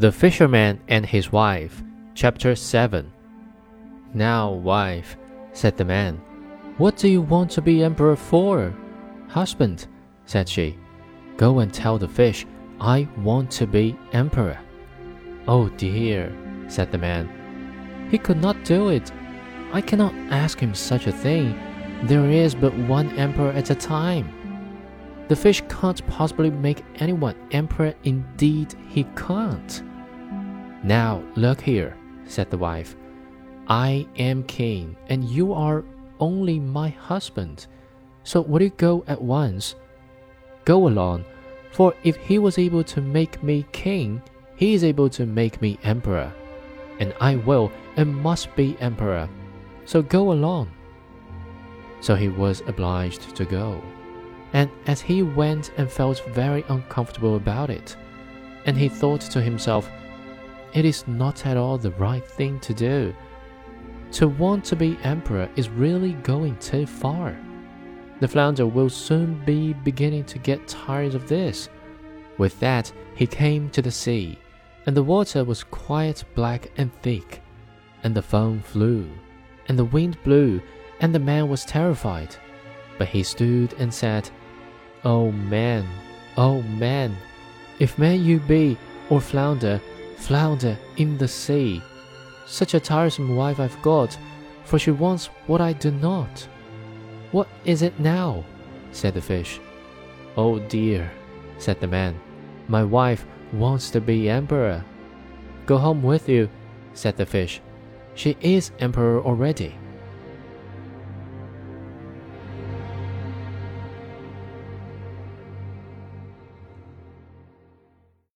The Fisherman and His Wife, Chapter 7 Now, wife, said the man, what do you want to be emperor for? Husband, said she, go and tell the fish I want to be emperor. Oh dear, said the man, he could not do it. I cannot ask him such a thing. There is but one emperor at a time. The fish can't possibly make anyone emperor, indeed, he can't. Now, look here, said the wife. I am king, and you are only my husband. So will you go at once? Go along, for if he was able to make me king, he is able to make me emperor. And I will and must be emperor. So go along. So he was obliged to go. And as he went and felt very uncomfortable about it, and he thought to himself, it is not at all the right thing to do. To want to be emperor is really going too far. The flounder will soon be beginning to get tired of this. With that, he came to the sea, and the water was quite black and thick, and the foam flew, and the wind blew, and the man was terrified. But he stood and said, Oh man, oh man, if man you be, or flounder, flounder in the sea. Such a tiresome wife I've got, for she wants what I do not. What is it now? said the fish. Oh dear, said the man, my wife wants to be emperor. Go home with you, said the fish. She is emperor already.